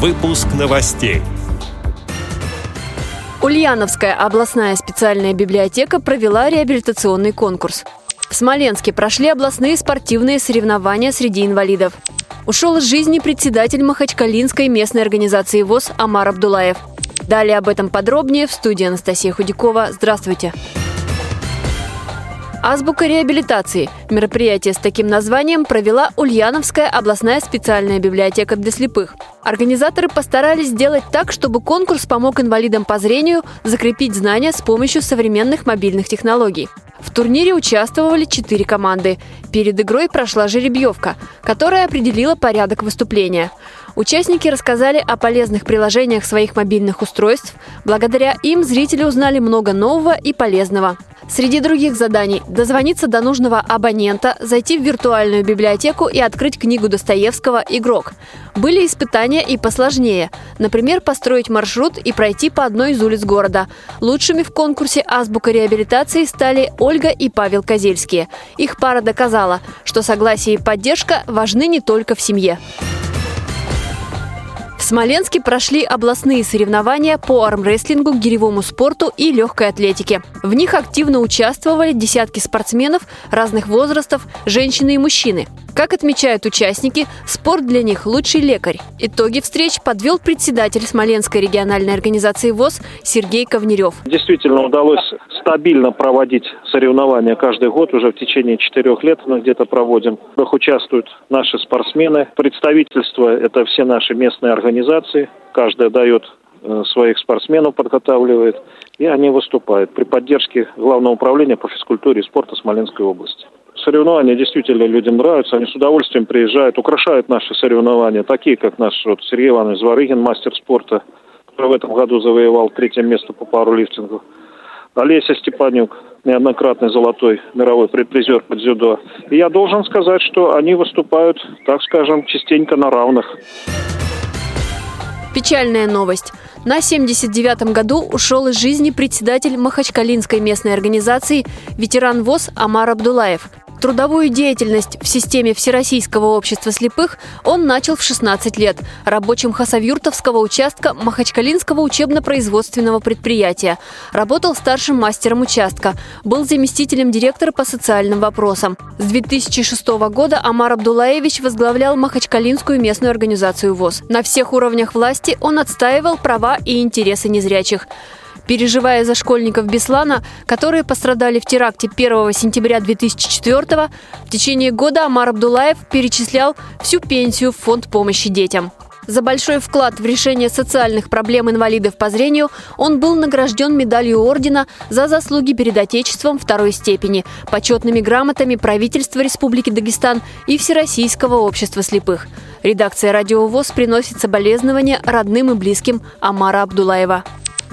Выпуск новостей. Ульяновская областная специальная библиотека провела реабилитационный конкурс. В Смоленске прошли областные спортивные соревнования среди инвалидов. Ушел из жизни председатель Махачкалинской местной организации ВОЗ Амар Абдулаев. Далее об этом подробнее в студии Анастасия Худякова. Здравствуйте. Азбука реабилитации. Мероприятие с таким названием провела Ульяновская областная специальная библиотека для слепых. Организаторы постарались сделать так, чтобы конкурс помог инвалидам по зрению закрепить знания с помощью современных мобильных технологий. В турнире участвовали четыре команды. Перед игрой прошла жеребьевка, которая определила порядок выступления. Участники рассказали о полезных приложениях своих мобильных устройств. Благодаря им зрители узнали много нового и полезного. Среди других заданий – дозвониться до нужного абонента, зайти в виртуальную библиотеку и открыть книгу Достоевского «Игрок». Были испытания и посложнее. Например, построить маршрут и пройти по одной из улиц города. Лучшими в конкурсе «Азбука реабилитации» стали Ольга и Павел Козельские. Их пара доказала, что согласие и поддержка важны не только в семье. Смоленске прошли областные соревнования по армрестлингу, гиревому спорту и легкой атлетике. В них активно участвовали десятки спортсменов разных возрастов, женщины и мужчины. Как отмечают участники, спорт для них – лучший лекарь. Итоги встреч подвел председатель Смоленской региональной организации ВОЗ Сергей Ковнерев. Действительно удалось стабильно проводить соревнования каждый год, уже в течение четырех лет мы где-то проводим. В них участвуют наши спортсмены. Представительство – это все наши местные организации. Каждая дает э, своих спортсменов подготавливает, и они выступают при поддержке Главного управления по физкультуре и спорту Смоленской области соревнования действительно людям нравятся. Они с удовольствием приезжают, украшают наши соревнования, такие как наш вот, Сергей Иванович Зварыгин, мастер спорта, который в этом году завоевал третье место по пару-лифтингу. Олеся Степанюк, неоднократный золотой мировой призер под дзюдо. И я должен сказать, что они выступают, так скажем, частенько на равных. Печальная новость. На 79-м году ушел из жизни председатель Махачкалинской местной организации ветеран ВОЗ Амар Абдулаев. Трудовую деятельность в системе Всероссийского общества слепых он начал в 16 лет рабочим Хасавюртовского участка Махачкалинского учебно-производственного предприятия. Работал старшим мастером участка. Был заместителем директора по социальным вопросам. С 2006 года Амар Абдулаевич возглавлял Махачкалинскую местную организацию ВОЗ. На всех уровнях власти он отстаивал права и интересы незрячих переживая за школьников Беслана, которые пострадали в теракте 1 сентября 2004 в течение года Амар Абдулаев перечислял всю пенсию в фонд помощи детям. За большой вклад в решение социальных проблем инвалидов по зрению он был награжден медалью ордена за заслуги перед Отечеством второй степени, почетными грамотами правительства Республики Дагестан и Всероссийского общества слепых. Редакция «Радио ВОЗ» приносит соболезнования родным и близким Амара Абдулаева.